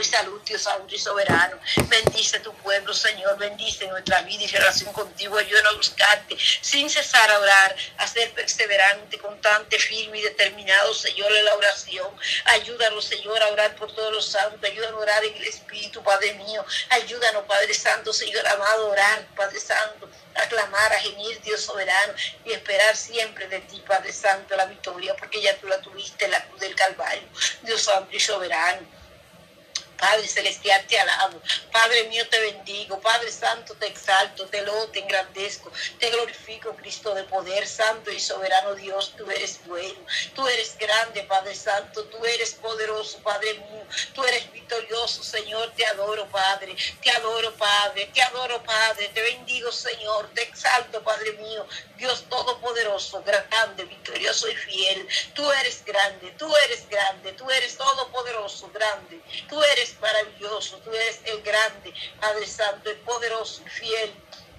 y salud, Dios santo y soberano. Bendice tu pueblo, Señor. Bendice nuestra vida y relación contigo. Ayúdanos a buscarte sin cesar a orar, a ser perseverante, constante, firme y determinado, Señor, en la oración. Ayúdanos, Señor, a orar por todos los santos. Ayúdanos a orar en el Espíritu, Padre mío. Ayúdanos, Padre Santo, Señor amado, a orar, Padre Santo a clamar, a gemir, Dios soberano, y esperar siempre de ti, Padre Santo, la victoria, porque ya tú la tuviste en la cruz del Calvario, Dios Santo y soberano. Padre Celestial, te alabo. Padre mío, te bendigo. Padre Santo, te exalto, te lo, te engrandezco. Te glorifico, Cristo de poder, Santo y soberano Dios. Tú eres bueno. Tú eres grande, Padre Santo. Tú eres poderoso, Padre mío. Tú eres victorioso, Señor. Te adoro, Padre. Te adoro, Padre. Te adoro, Padre. Te bendigo, Señor. Te exalto, Padre mío. Dios Todopoderoso, grande, victorioso y fiel. Tú eres grande, tú eres grande, tú eres todopoderoso, grande. Tú eres maravilloso, tú eres el grande, Padre Santo, el poderoso fiel.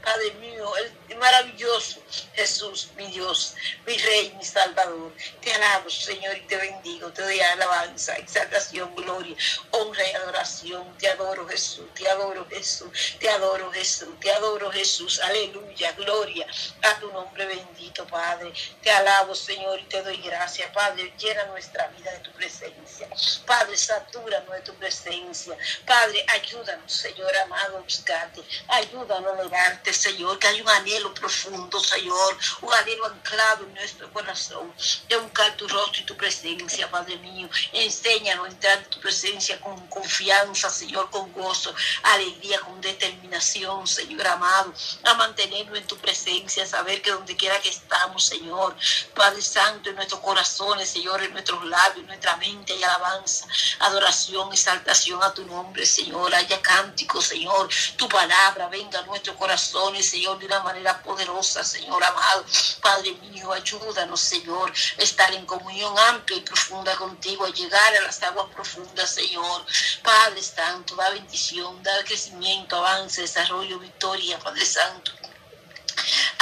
Padre mío, el maravilloso Jesús, mi Dios, mi Rey, mi Salvador. Te alabo, Señor, y te bendigo. Te doy alabanza, exaltación, gloria, honra y adoración. Te adoro, Jesús, te adoro, Jesús, te adoro, Jesús, te adoro, Jesús. Aleluya, gloria a tu nombre bendito, Padre. Te alabo, Señor, y te doy gracias, Padre. Llena nuestra vida de tu presencia. Padre, satúranos de tu presencia. Padre, ayúdanos, Señor amado, a buscarte. Ayúdanos a negarte Señor, que hay un anhelo profundo, Señor, un anhelo anclado en nuestro corazón de buscar tu rostro y tu presencia, Padre mío. Enséñanos a entrar en tu presencia con confianza, Señor, con gozo, alegría, con determinación, Señor amado, a mantenernos en tu presencia, a saber que donde quiera que estamos, Señor, Padre Santo, en nuestros corazones, Señor, en nuestros labios, en nuestra mente hay alabanza, adoración, exaltación a tu nombre, Señor, haya cántico, Señor, tu palabra venga a nuestro corazón Señor, de una manera poderosa, Señor amado. Padre mío, ayúdanos, Señor, a estar en comunión amplia y profunda contigo, a llegar a las aguas profundas, Señor. Padre Santo, da bendición, da crecimiento, avance, desarrollo, victoria, Padre Santo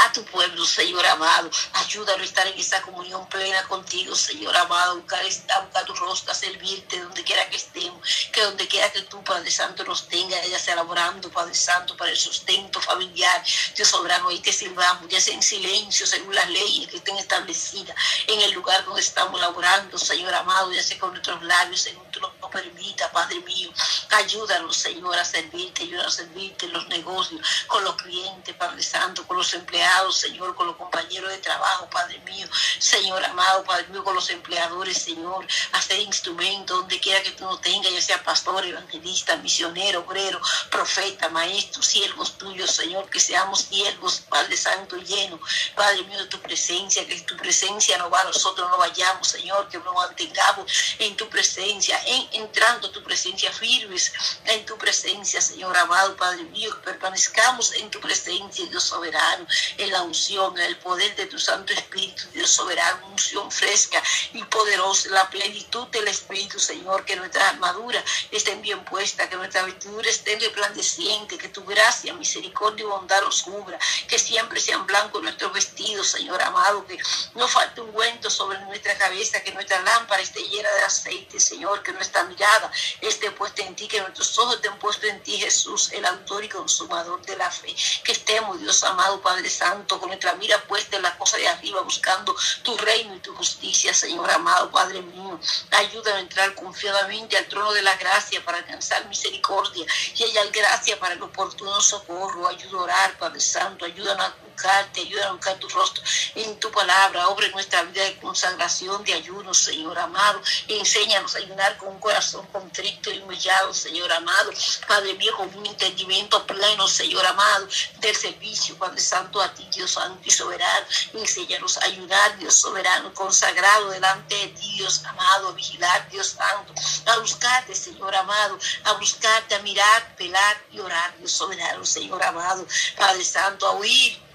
a tu pueblo, Señor amado. Ayúdalo a estar en esa comunión plena contigo, Señor amado. Buscar, buscar tu rostro, a servirte donde quiera que estemos. Que donde quiera que tú, Padre Santo, nos tenga, ya sea laborando, Padre Santo, para el sustento familiar. Dios soberano, ahí te sirvamos, ya sea en silencio, según las leyes que estén establecidas en el lugar donde estamos laborando, Señor amado, ya sea con nuestros labios, según tú permita, Padre mío. Ayúdanos, Señor, a servirte, ayúdanos a servirte en los negocios, con los clientes, Padre Santo, con los empleados, Señor, con los compañeros de trabajo, Padre mío, Señor amado, Padre mío, con los empleadores, Señor, hacer instrumento donde quiera que tú nos tengas, ya sea pastor, evangelista, misionero, obrero, profeta, maestro, siervos tuyos, Señor, que seamos siervos, Padre Santo, lleno, Padre mío, de tu presencia, que tu presencia no va, nosotros no vayamos, Señor, que nos mantengamos en tu presencia, en, entrando tu presencia firmes, en tu presencia, Señor amado, Padre mío, que permanezcamos en tu presencia, Dios soberano en la unción, en el poder de tu Santo Espíritu, Dios soberano, unción fresca y poderosa, la plenitud del Espíritu, Señor, que nuestra armadura estén bien puesta, que nuestra vestidura esté resplandeciente, que tu gracia, misericordia y bondad nos cubra, que siempre sean blancos nuestros vestidos, Señor amado, que no falte un cuento sobre nuestra cabeza, que nuestra lámpara esté llena de aceite, Señor, que nuestra mirada esté puesta en ti, que nuestros ojos estén puestos en ti, Jesús, el autor y consumador de la fe, que estemos, Dios amado, Padre Santo, con nuestra mira puesta en la cosa de arriba, buscando tu reino y tu justicia, Señor amado, Padre mío. Ayúdanos a entrar confiadamente al trono de la gracia para alcanzar misericordia y hallar gracia para el oportuno socorro. Ayuda a orar, Padre Santo, ayúdanos a buscarte, a buscar tu rostro en tu palabra. Obre nuestra vida de consagración, de ayuno, Señor amado. Enséñanos a ayunar con un corazón contrito y humillado, Señor amado. Padre mío, con un entendimiento pleno, Señor amado, del servicio, Padre Santo, a ti, Dios Santo y soberano. Enséñanos a ayudar, Dios soberano, consagrado delante de ti, Dios amado, a vigilar, Dios Santo, a buscarte, Señor amado, a buscarte, a mirar, pelar y orar, Dios soberano, Señor amado, Padre Santo, a oír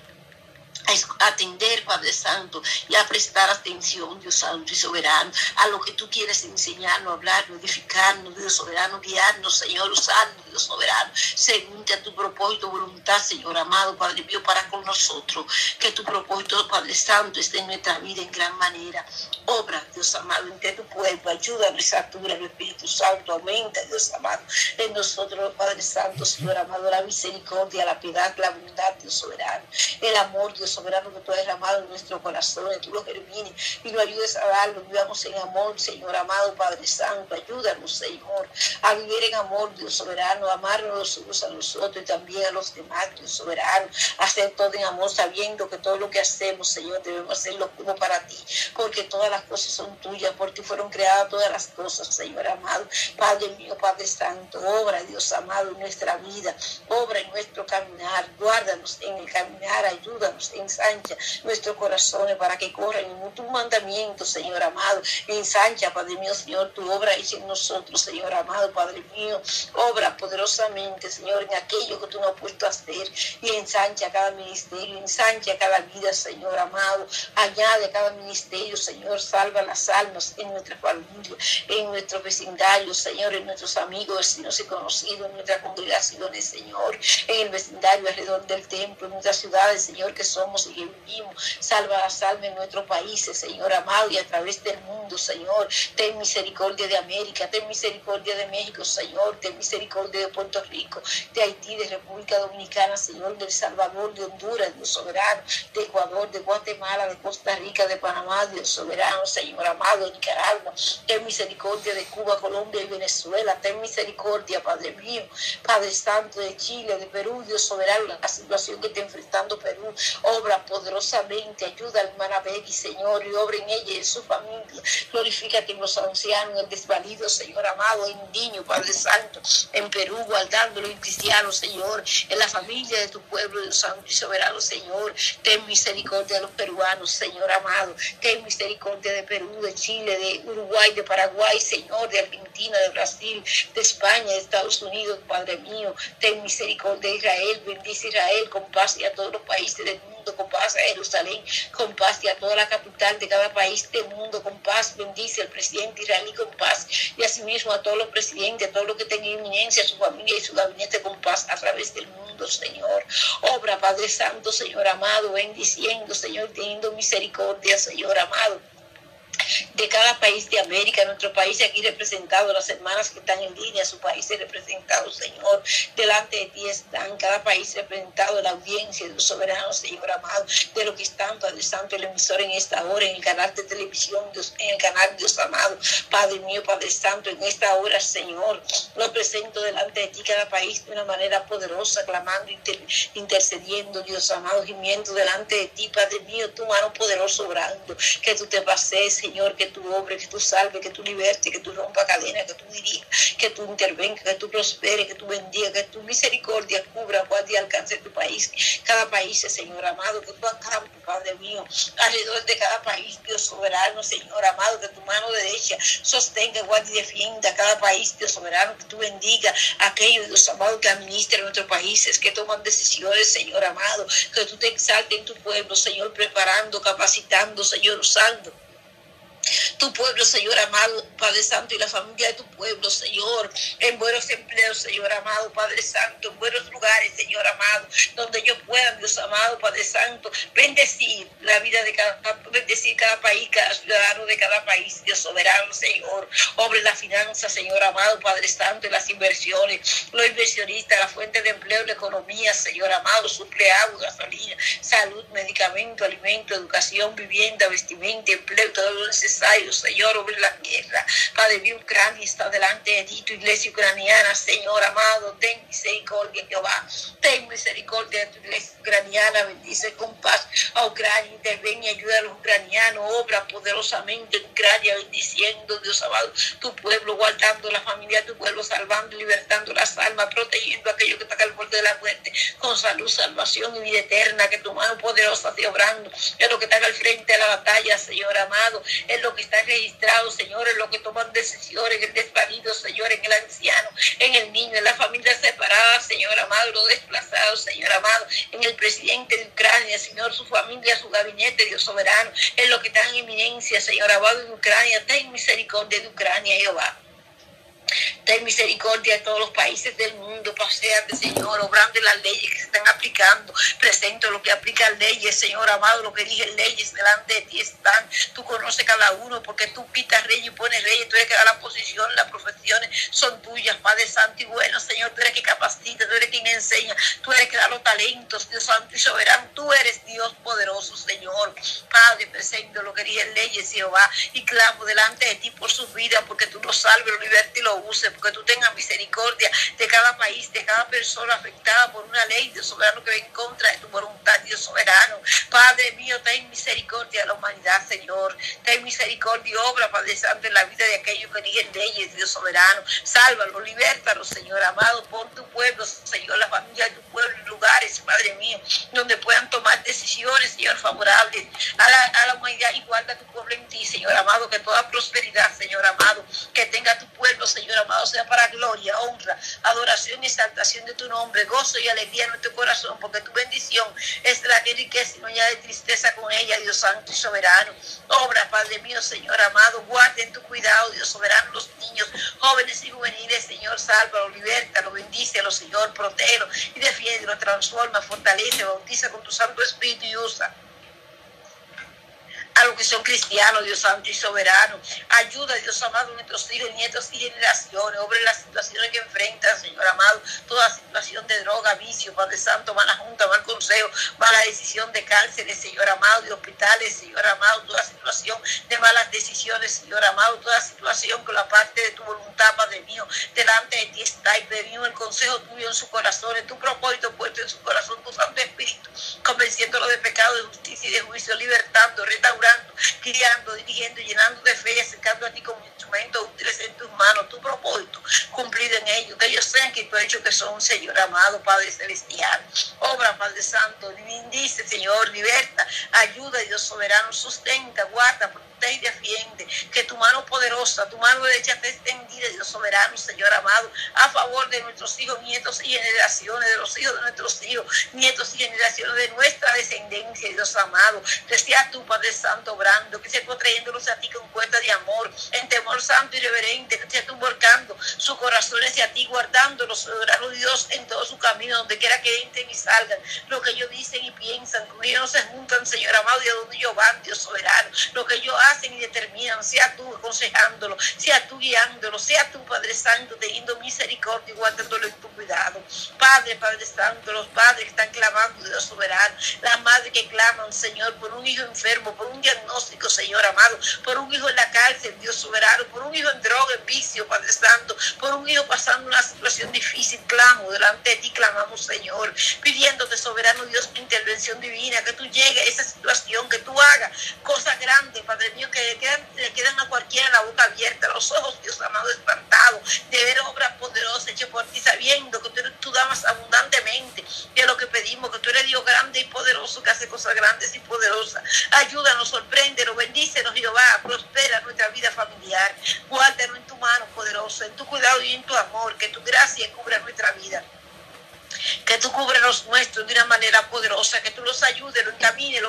a atender, Padre Santo, y a prestar atención, Dios Santo y Soberano, a lo que tú quieres enseñarnos, hablarnos, edificarnos, Dios Soberano, guiarnos, Señor, usarnos, Dios Soberano, según a tu propósito, voluntad, Señor amado, Padre mío, para con nosotros, que tu propósito, Padre Santo, esté en nuestra vida en gran manera. Obra, Dios amado, entre tu pueblo, ayúdanos, satura el Espíritu Santo, aumenta, Dios amado, en nosotros, Padre Santo, Señor amado, la misericordia, la piedad, la bondad, Dios Soberano, el amor, Dios soberano que tú has derramado en nuestro corazón, tú lo germines y nos ayudes a darlo, vivamos en amor, Señor amado Padre Santo, ayúdanos, Señor, a vivir en amor, Dios soberano, amarnos los unos a nosotros y también a los demás, Dios soberano, hacer todo en amor, sabiendo que todo lo que hacemos, Señor, debemos hacerlo como para ti, porque todas las cosas son tuyas, por ti fueron creadas todas las cosas, Señor amado, Padre mío, Padre Santo, obra, Dios amado, en nuestra vida, obra en nuestro caminar, guárdanos en el caminar, ayúdanos en ensancha nuestros corazones para que corran en tu mandamiento, Señor amado. Ensancha, Padre mío, Señor, tu obra es en nosotros, Señor amado, Padre mío. Obra poderosamente, Señor, en aquello que tú nos has puesto a hacer. Y ensancha cada ministerio, ensancha cada vida, Señor amado. Añade cada ministerio, Señor, salva las almas en nuestra familia, en nuestro vecindario, Señor, en nuestros amigos, vecinos y conocidos, en nuestras congregaciones, Señor, en el vecindario alrededor del templo, en nuestras ciudades, Señor, que somos y que vivimos. Salva en nuestros países, Señor amado, y a través del mundo, Señor. Ten misericordia de América, ten misericordia de México, Señor. Ten misericordia de Puerto Rico, de Haití, de República Dominicana, Señor, de El Salvador, de Honduras, Dios soberano, de Ecuador, de Guatemala, de Costa Rica, de Panamá, Dios soberano, Señor amado, de Nicaragua. Ten misericordia de Cuba, Colombia y Venezuela. Ten misericordia, Padre mío, Padre Santo de Chile, de Perú, Dios soberano, la situación que está enfrentando Perú. Oh, obra poderosamente, ayuda al hermana Becky, Señor, y obra en ella y en su familia. Glorifícate en los ancianos, en desvalidos, Señor amado, en niño, Padre Santo, en Perú, guardándolo en cristianos, Señor, en la familia de tu pueblo, Dios Santo y soberano, Señor. Ten misericordia de los peruanos, Señor amado. Ten misericordia de Perú, de Chile, de Uruguay, de Paraguay, Señor, de Argentina, de Brasil, de España, de Estados Unidos, Padre mío. Ten misericordia de Israel, bendice Israel con paz y a todos los países del mundo con paz a Jerusalén, con paz y a toda la capital de cada país del mundo, con paz, bendice al presidente israelí con paz y asimismo a todos los presidentes, a todos los que tengan inminencia, su familia y su gabinete con paz a través del mundo, Señor. Obra, Padre Santo, Señor amado, bendiciendo, Señor, teniendo misericordia, Señor amado de cada país de América, nuestro país aquí representado, las hermanas que están en línea, su país es representado, Señor, delante de ti están, cada país representado, la audiencia de los soberanos, Señor amado, de lo que están, Padre Santo, el emisor en esta hora, en el canal de televisión, Dios, en el canal Dios amado, Padre mío, Padre Santo, en esta hora, Señor, lo presento delante de ti, cada país de una manera poderosa, clamando, intercediendo, Dios amado, gimiendo delante de ti, Padre mío, tu mano poderosa obrando, que tú te pases, Señor, que tú obres, que tú salves, que tú libertes, que tú rompa cadenas, que tú dirijas, que tú intervengas, que tú prosperes, que tú bendigas, que tu misericordia cubra, guarde y alcance tu país. Cada país, Señor amado, que tú acampo, Padre mío, alrededor de cada país, Dios soberano, Señor amado, que tu mano derecha sostenga, guarde y defienda cada país, Dios soberano, que tú bendiga a aquellos, Dios amado, que administran nuestros países, que toman decisiones, Señor amado, que tú te exaltes en tu pueblo, Señor, preparando, capacitando, Señor, usando tu pueblo, Señor amado, Padre Santo, y la familia de tu pueblo, Señor, en buenos empleos, Señor amado, Padre Santo, en buenos lugares, Señor amado, donde yo pueda, Dios amado, Padre Santo, bendecir la vida de cada, bendecir cada país, cada ciudadano de cada país, Dios soberano, Señor, obre la finanza, Señor amado, Padre Santo, y las inversiones, los inversionistas, la fuente de empleo, la economía, Señor amado, suple agua, gasolina, salud, medicamento, alimento, educación, vivienda, vestimenta, empleo, todo lo necesario Señor, sobre la tierra. Padre mío, Ucrania está delante de ti, tu iglesia ucraniana, Señor amado, ten misericordia, Jehová. Ten misericordia de tu iglesia ucraniana, bendice con paz a Ucrania, interviene y ayuda a los ucranianos, obra poderosamente en Ucrania, bendiciendo, Dios amado, tu pueblo, guardando la familia, tu pueblo, salvando, libertando las almas, protegiendo a aquellos que están al borde de la muerte, con salud, salvación y vida eterna, que tu mano poderosa esté obrando, es lo que está al frente de la batalla, Señor amado, es lo que está registrado, Señor, en lo que toman decisiones, en el desvalido, Señor, en el anciano, en el niño, en la familia separada Señor amado, los desplazados, Señor amado, en el presidente de Ucrania, Señor, su familia, su gabinete, Dios soberano, en lo que está en eminencia, Señor amado, en Ucrania, ten misericordia de Ucrania, Jehová. Ten misericordia de todos los países del mundo. Paseate, Señor, obrando las leyes que se están aplicando. Presento lo que aplica leyes, Señor amado, lo que dije leyes delante de ti están. Tú conoces cada uno porque tú quitas reyes y pones reyes. Tú eres que da la posición, las profesiones son tuyas, Padre Santo y bueno, Señor. Tú eres que capacita, tú eres quien enseña. Tú eres que da los talentos, Dios Santo y soberano. Tú eres Dios poderoso, Señor. Padre, presento lo que dije leyes, Jehová, y clamo delante de ti por sus vidas porque tú lo salves, lo libertas y lo use, porque tú tengas misericordia de cada país, de cada persona afectada por una ley, de soberano, que va en contra de tu voluntad, Dios soberano. Padre mío, ten misericordia de la humanidad, Señor. Ten misericordia y obra, Padre Santo, en la vida de aquellos que eligen leyes, Dios soberano. Sálvalo, libertalo, Señor amado. Pon tu pueblo, Señor, la familia de tu pueblo lugares, Padre mío, donde puedan tomar decisiones, Señor, favorables a la, a la humanidad y guarda tu pueblo en ti, Señor amado. Que toda prosperidad, Señor amado, que tenga tu pueblo, Señor amado, sea para gloria, honra, adoración y exaltación de tu nombre, gozo y alegría en nuestro corazón, porque tu bendición es la que enriquece y no de tristeza con ella, Dios santo y soberano. Obra, Padre mío, Señor amado, guarde en tu cuidado, Dios soberano, los niños, jóvenes y juveniles, Señor, sálvalo, lo bendice, lo Señor, protégelo y defiende, lo transforma, fortalece, bautiza con tu Santo Espíritu y usa a los que son cristianos, Dios santo y soberano. Ayuda, Dios amado, nuestros hijos, nietos y generaciones. Obre las situaciones que enfrentan, Señor amado. Toda situación de droga, vicio, Padre Santo, mala junta, mal consejo, mala decisión de cárceles, Señor amado, de hospitales, Señor amado. Toda situación de malas decisiones, Señor amado. Toda situación con la parte de tu voluntad, Padre mío, delante de ti está. Y pedimos el consejo tuyo en su corazón, tu propósito puesto en su corazón, tu Santo Espíritu, convenciéndolo de pecado, de justicia y de juicio, libertando, restaurando criando, dirigiendo, llenando de fe y acercando a ti como instrumento útiles en tus manos, tu propósito cumplido en ellos, que ellos sean que tú has hecho que son, Señor amado, Padre Celestial. Obra, Padre Santo, bendice, Señor, liberta, ayuda, Dios soberano, sustenta, guarda, y defiende. Que tu mano poderosa, tu mano derecha esté extendida, Dios soberano, Señor amado, a favor de nuestros hijos, nietos y generaciones, de los hijos de nuestros hijos, nietos y generaciones de nuestra descendencia, Dios amado. Que sea tu Padre Santo obrando, que sea trayéndolos a ti con cuenta de amor, en temor santo y reverente, que sea tú volcando su corazón hacia ti, guardándolos, soberano Dios, en todo su camino, donde quiera que entren y salgan, lo que ellos dicen y piensan, con ellos no se juntan, Señor amado, y a donde ellos van, Dios soberano, lo que ellos hacen y determinan, sea tú aconsejándolo, sea tú guiándolo, sea tú, Padre Santo, teniendo misericordia y guardándolo en tu cuidado. Padre, Padre Santo, los padres que están clamando, Dios soberano, las madres que claman, Señor, por un hijo enfermo, por un diagnóstico, Señor amado, por un hijo en la cárcel, Dios soberano, por un hijo en droga, en vicio, Padre Santo, por un hijo pasando una situación difícil, clamo, delante de ti clamamos, Señor, pidiéndote, soberano Dios, intervención divina, que tú llegues a esa situación, que tú hagas cosas grandes, Padre mío, que le quedan, le quedan a cualquiera la boca abierta, los ojos, Dios amado, espantados, de ver obras poderosas hechas por ti, sabiendo que tú, tú damas abundantemente, que lo que pedimos, que tú eres Dios grande y poderoso, que hace cosas grandes y poderosas. Ayúdanos, sorpréndenos, bendícenos, Jehová, prospera nuestra vida familiar, guárdanos en tu mano poderosa, en tu cuidado y en tu amor, que tu gracia cubra nuestra vida que tú cubres los nuestros de una manera poderosa, que tú los ayudes, los encamines,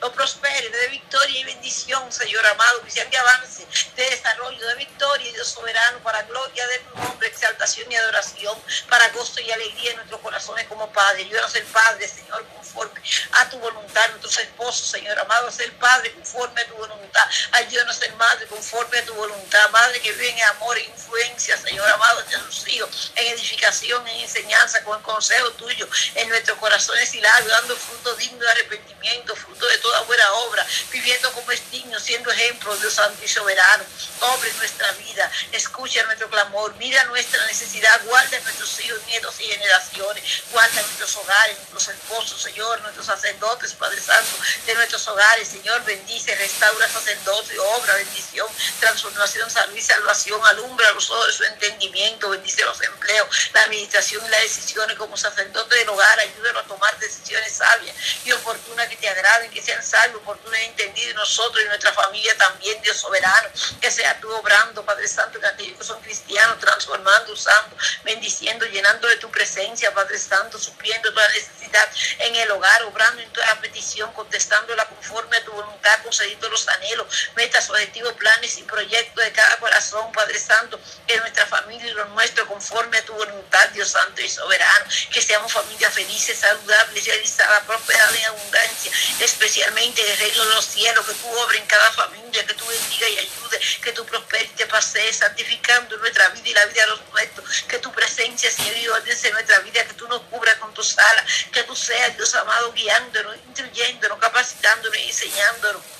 los prospere, de victoria y bendición, Señor amado, que sean de avance, de desarrollo, de victoria, Dios soberano, para gloria de tu nombre, exaltación y adoración, para gozo y alegría en nuestros corazones como Padre. Yo a ser Padre, Señor, conforme a tu voluntad, nuestros esposos, Señor amado, ser Padre conforme a tu voluntad. Ayúdanos a ser Madre conforme a tu voluntad, Madre que vive en amor e influencia, Señor amado, hacia sus hijos, en edificación, en enseñanza, con consejo tuyo en nuestros corazones y labios, dando fruto digno de arrepentimiento, fruto de toda buena obra, viviendo como es digno, siendo ejemplo, Dios Santo y Soberano. Obre nuestra vida, escucha nuestro clamor, mira nuestra necesidad, guarda nuestros hijos, nietos y generaciones, guarda nuestros hogares, nuestros esposos, Señor, nuestros sacerdotes, Padre Santo, de nuestros hogares, Señor, bendice, restaura sacerdocio, obra, bendición, transformación, salud y salvación, alumbra los ojos de su entendimiento, bendice los empleos, la administración y las decisiones como sacerdote del hogar, ayúdenos a tomar decisiones sabias y oportunas que te agraden, que sean salvos, oportunas y entendidas nosotros y nuestra familia también, Dios soberano, que sea tú obrando, Padre Santo, que aquellos que son cristianos, transformando, usando, bendiciendo llenando de tu presencia, Padre Santo, supliendo toda necesidad en el hogar, obrando en toda petición, contestándola conforme a tu voluntad, concediendo los anhelos, metas, objetivos, planes y proyectos de cada corazón, Padre Santo, en nuestra familia y lo nuestro, conforme a tu voluntad, Dios Santo y soberano, que seamos familias felices, saludables, realizadas, prosperadas en abundancia, especialmente en el reino de los cielos, que tú obres en cada familia, que tú bendiga y ayude, que tú prosperes y te pasees, santificando nuestra vida y la vida de los nuestros, que tu presencia, Señor, y en nuestra vida, que tú nos cubras con tus alas, que tú seas, Dios amado, guiándonos, instruyéndonos, capacitándonos y enseñándonos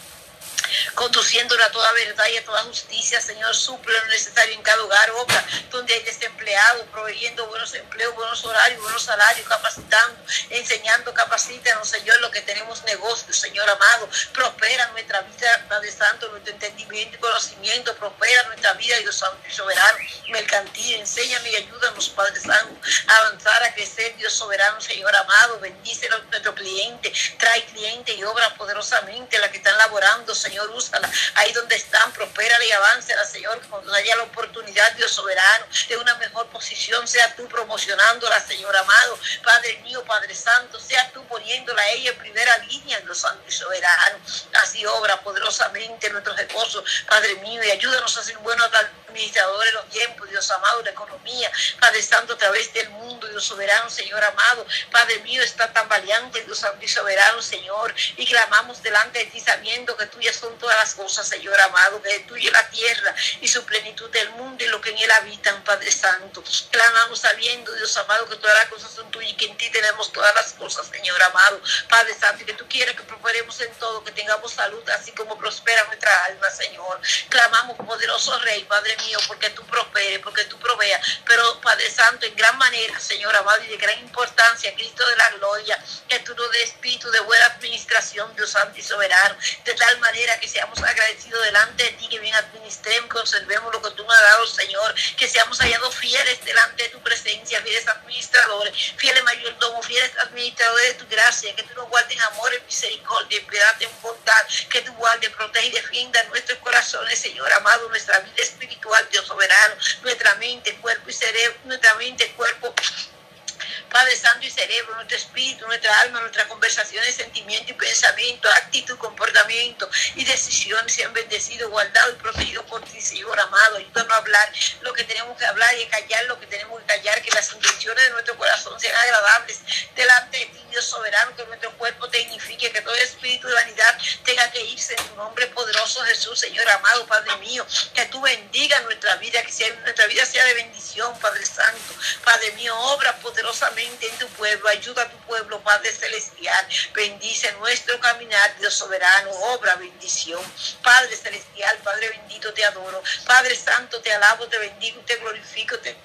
conduciéndola a toda verdad y a toda justicia, Señor, suple lo necesario en cada hogar, obra, donde hay desempleados, proveyendo buenos empleos, buenos horarios, buenos salarios, capacitando, enseñando, capacítanos, Señor, lo que tenemos negocios, Señor amado, prospera nuestra vida, Padre Santo, nuestro entendimiento y conocimiento, prospera nuestra vida, Dios soberano, mercantil, enséñame y ayúdanos, Padre Santo, a avanzar, a crecer, Dios soberano, Señor amado, bendice a nuestro cliente, trae cliente y obra poderosamente, la que están laborando, Señor Úsala. Ahí donde están, prospérala y aváncela, Señor. Cuando haya la oportunidad, Dios soberano, de una mejor posición, sea tú promocionándola, Señor amado. Padre mío, Padre Santo, sea tú poniéndola a ella en primera línea, Dios Santo y soberano. Así obra poderosamente nuestros esposos, Padre mío, y ayúdanos a ser buenos administradores de los tiempos, Dios amado, la economía, Padre Santo, a través del mundo, Dios soberano, Señor amado. Padre mío, está tan valiente, Dios Santo y soberano, Señor, y clamamos delante de ti sabiendo que tú ya son todas las cosas, Señor amado, que tuya la tierra y su plenitud del mundo y lo que en él habitan, Padre Santo. Clamamos sabiendo, Dios amado, que todas las cosas son tuyas y que en ti tenemos todas las cosas, Señor amado, Padre Santo, y que tú quieres que prosperemos en todo, que tengamos salud, así como prospera nuestra alma, Señor. Clamamos, poderoso Rey, Padre mío, porque tú prosperes, porque tú proveas, pero Padre Santo, en gran manera, Señor amado, y de gran importancia, Cristo de la gloria, que tú nos des espíritu de buena administración, Dios Santo y soberano, de tal manera que seamos agradecidos delante de ti, que bien administremos, conservemos lo que tú me has dado, Señor, que seamos hallados fieles delante de tu presencia, fieles administradores, fieles mayordomos, fieles administradores de tu gracia, que tú nos guardes en amor, en misericordia, en piedad, en bondad, que tú guardes, protege y defienda nuestros corazones, Señor amado, nuestra vida espiritual, Dios soberano, nuestra mente, cuerpo y cerebro, nuestra mente, cuerpo Padre Santo y cerebro, nuestro espíritu, nuestra alma, nuestras conversaciones, sentimiento y pensamiento, actitud, comportamiento y decisiones sean bendecidos, guardados y protegidos por ti, Señor amado. Ayúdanos a hablar lo que tenemos que hablar y a callar lo que tenemos que callar, que las intenciones de nuestro corazón sean agradables delante de ti, Dios soberano, que nuestro cuerpo dignifique, que todo espíritu de vanidad tenga que irse en tu nombre poderoso, Jesús, Señor amado, Padre mío, que tú bendiga nuestra vida, que sea, nuestra vida sea de bendición, Padre Santo, Padre mío, obra poderosamente en tu pueblo, ayuda a tu pueblo, Padre Celestial, bendice nuestro caminar, Dios soberano, obra bendición. Padre Celestial, Padre bendito, te adoro. Padre Santo, te alabo, te bendigo, te glorifico, te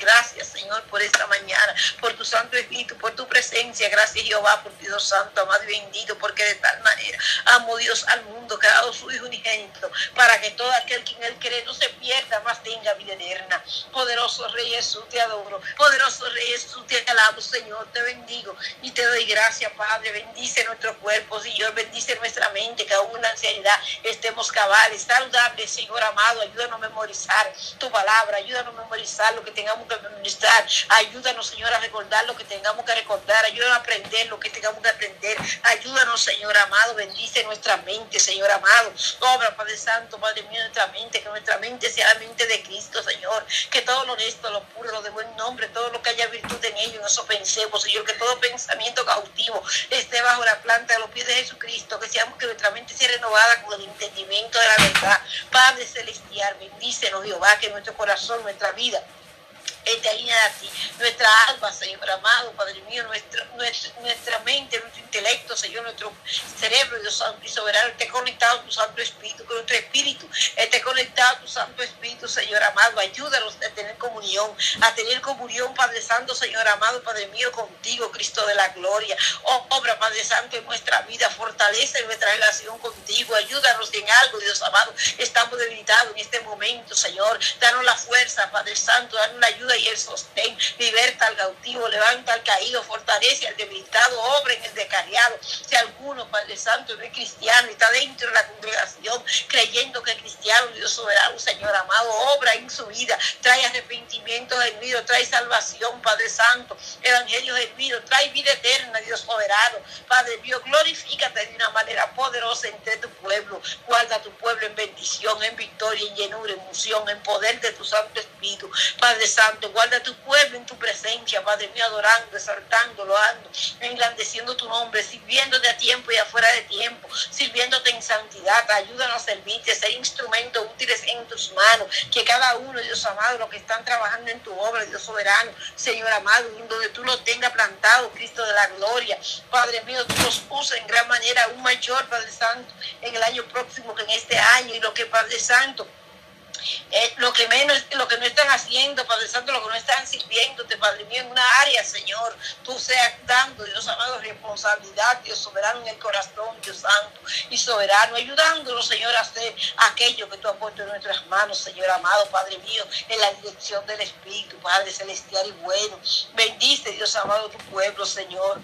gracias, Señor, por esta mañana, por tu Santo Espíritu, por tu presencia. Gracias, Jehová, por Dios Santo, amado y bendito, porque de tal manera amo Dios al mundo, que ha dado su Hijo unigénito, para que todo aquel que en él cree no se pierda, más tenga vida eterna. Poderoso Rey Jesús, te adoro. Poderoso Rey Jesús, te alabo, Señor, te bendigo y te doy gracias, Padre. Bendice nuestro cuerpo, Señor, bendice nuestra mente, que aún en la ansiedad estemos cabales, saludables, Señor amado. Ayúdanos a memorizar tu palabra, ayúdanos a memorizar lo que tengamos que administrar. Ayúdanos, Señor, a recordar lo que tengamos que recordar. Ayúdanos a aprender lo que tengamos que aprender. Ayúdanos, Señor amado. Bendice nuestra mente, Señor amado. Obra, Padre Santo, Padre mío, nuestra mente. Que nuestra mente sea la mente de Cristo, Señor. Que todo lo honesto, lo puro, lo de buen nombre, todo lo que haya virtud en ello, en eso pensemos, Señor. Que todo pensamiento cautivo esté bajo la planta de los pies de Jesucristo. Que seamos que nuestra mente sea renovada con el entendimiento de la verdad. Padre Celestial, bendícenos, Jehová, que nuestro corazón, nuestra vida esté alineada a ti. Nuestra alma, Señor amado, Padre mío, nuestra, nuestra, mente, nuestro intelecto, Señor, nuestro cerebro, Dios Santo y soberano, esté conectado a tu Santo Espíritu, que nuestro espíritu esté conectado a tu Santo Espíritu, Señor amado. Ayúdanos a tener comunión, a tener comunión, Padre Santo, Señor amado, Padre mío, contigo, Cristo de la gloria. Oh, obra, Padre Santo, en nuestra vida, fortalece nuestra relación contigo. Ayúdanos en algo, Dios amado. Estamos debilitados en este momento, Señor. Danos la fuerza, Padre Santo, danos la ayuda y el sostén, liberta al cautivo, levanta al caído, fortalece al debilitado, obra en el descarriado. Si alguno, Padre Santo, no es cristiano y está dentro de la congregación creyendo que es cristiano, Dios soberano, Señor amado, obra en su vida, trae arrepentimiento vida, trae salvación, Padre Santo, evangelio vida, trae vida eterna, Dios soberano. Padre Dios, glorifícate de una manera poderosa entre tu pueblo, guarda tu pueblo en bendición, en victoria, en llenura, en unción, en poder de tu Santo Espíritu. Padre Santo, guarda tu pueblo en tu presencia, Padre mío, adorando, exaltando, loando, engrandeciendo tu nombre, sirviéndote a tiempo y afuera de tiempo, sirviéndote en santidad. Ayúdanos a servirte, ser instrumentos útiles en tus manos, que cada uno, Dios amado, los que están trabajando en tu obra, Dios soberano, Señor amado, donde tú lo tengas plantado, Cristo de la gloria. Padre mío, tú los uses en gran manera, aún mayor, Padre Santo, en el año próximo que en este año, y lo que, Padre Santo, lo que menos, lo que no están haciendo, Padre Santo, lo que no están sirviéndote, Padre mío, en una área, Señor, tú seas dando, Dios amado, responsabilidad, Dios soberano en el corazón, Dios santo y soberano, ayudándolo, Señor, a hacer aquello que tú has puesto en nuestras manos, Señor amado, Padre mío, en la dirección del Espíritu, Padre celestial y bueno. Bendice, Dios amado, tu pueblo, Señor.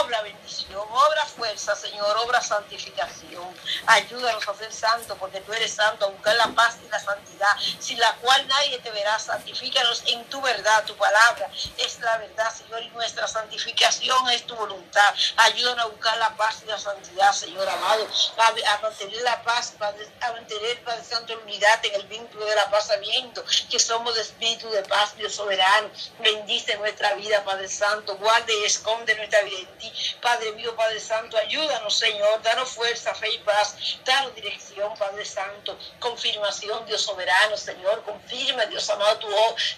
Obra bendición, obra fuerza, Señor, obra santificación. Ayúdanos a ser santos, porque tú eres santo, a buscar la paz y la santidad sin la cual nadie te verá. Santifícanos en tu verdad, tu palabra es la verdad, Señor, y nuestra santificación es tu voluntad. Ayúdanos a buscar la paz y la santidad, Señor amado, a, mantener la paz, a mantener, Padre Santo, la unidad en el vínculo de la paz, sabiendo que somos de espíritu de paz, Dios soberano. Bendice nuestra vida, Padre Santo, guarde y esconde nuestra vida en ti. Padre mío, Padre Santo, ayúdanos, Señor, danos fuerza, fe y paz, danos dirección, Padre Santo, confirmación, Dios soberano Señor. Confirma, Dios amado, tu,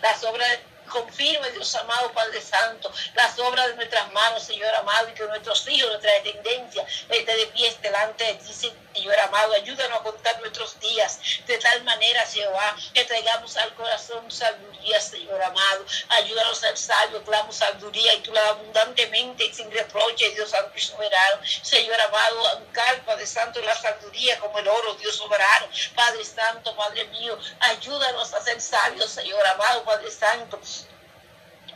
las obras confirme, Dios amado, Padre Santo, las obras de nuestras manos, Señor amado, y que nuestros hijos, nuestra descendencia, esté de pie delante de ti, Señor amado. Ayúdanos a contar nuestros días de tal manera, Jehová, que traigamos al corazón sabiduría, Señor amado. Ayúdanos a ser sabios, clamo sabiduría y tú la abundantemente y sin reproche, Dios Santo y soberano. Señor amado, a buscar, Padre Santo, la sabiduría como el oro, Dios soberano. Padre Santo, Padre mío, ayúdanos a ser sabios, Señor amado, Padre Santo.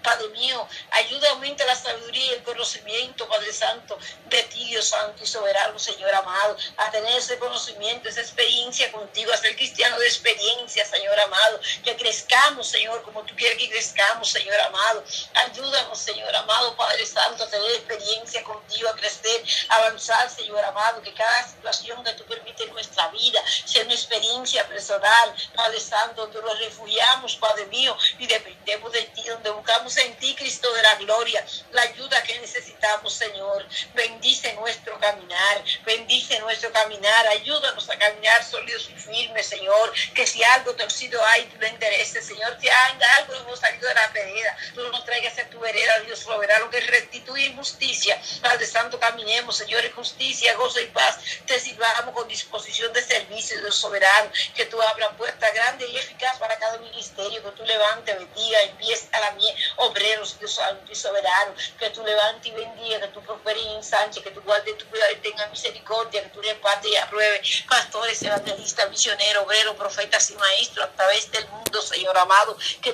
Padre mío, ayuda, aumenta la sabiduría y el conocimiento, Padre Santo, de ti, Dios Santo y soberano, Señor amado, a tener ese conocimiento, esa experiencia contigo, a ser cristiano de experiencia, Señor amado, que crezcamos, Señor, como tú quieres que crezcamos, Señor amado. Ayúdanos, Señor amado, Padre Santo, a tener experiencia contigo, a crecer, a avanzar, Señor amado, que cada situación que tú permites en nuestra vida sea una experiencia personal, Padre Santo, donde nos refugiamos, Padre mío, y dependemos de ti, donde buscamos ti, Cristo de la gloria, la ayuda que necesitamos, Señor. Bendice nuestro caminar, bendice nuestro caminar, ayúdanos a caminar sólidos y firmes, Señor. Que si algo torcido hay, tú lo endereces, Señor. Si hay algo hemos salido de la vereda, tú nos traigas a tu vereda, Dios soberano, que restituye justicia. Padre Santo, caminemos, Señor, en justicia, gozo y paz. Te sirvamos con disposición de servicio, Dios soberano. Que tú abras puerta grande y eficaz para cada ministerio, que tú levantes, bendiga, empieza la mía obreros, Dios santo y soberano, que tú levantes y bendiga, que tú prosperes y ensanche, que tú guardes tu cuidado y tengas misericordia, que tú repartes y apruebe. Pastores, evangelistas, misioneros, obreros, profetas y maestros a través del mundo, Señor amado, que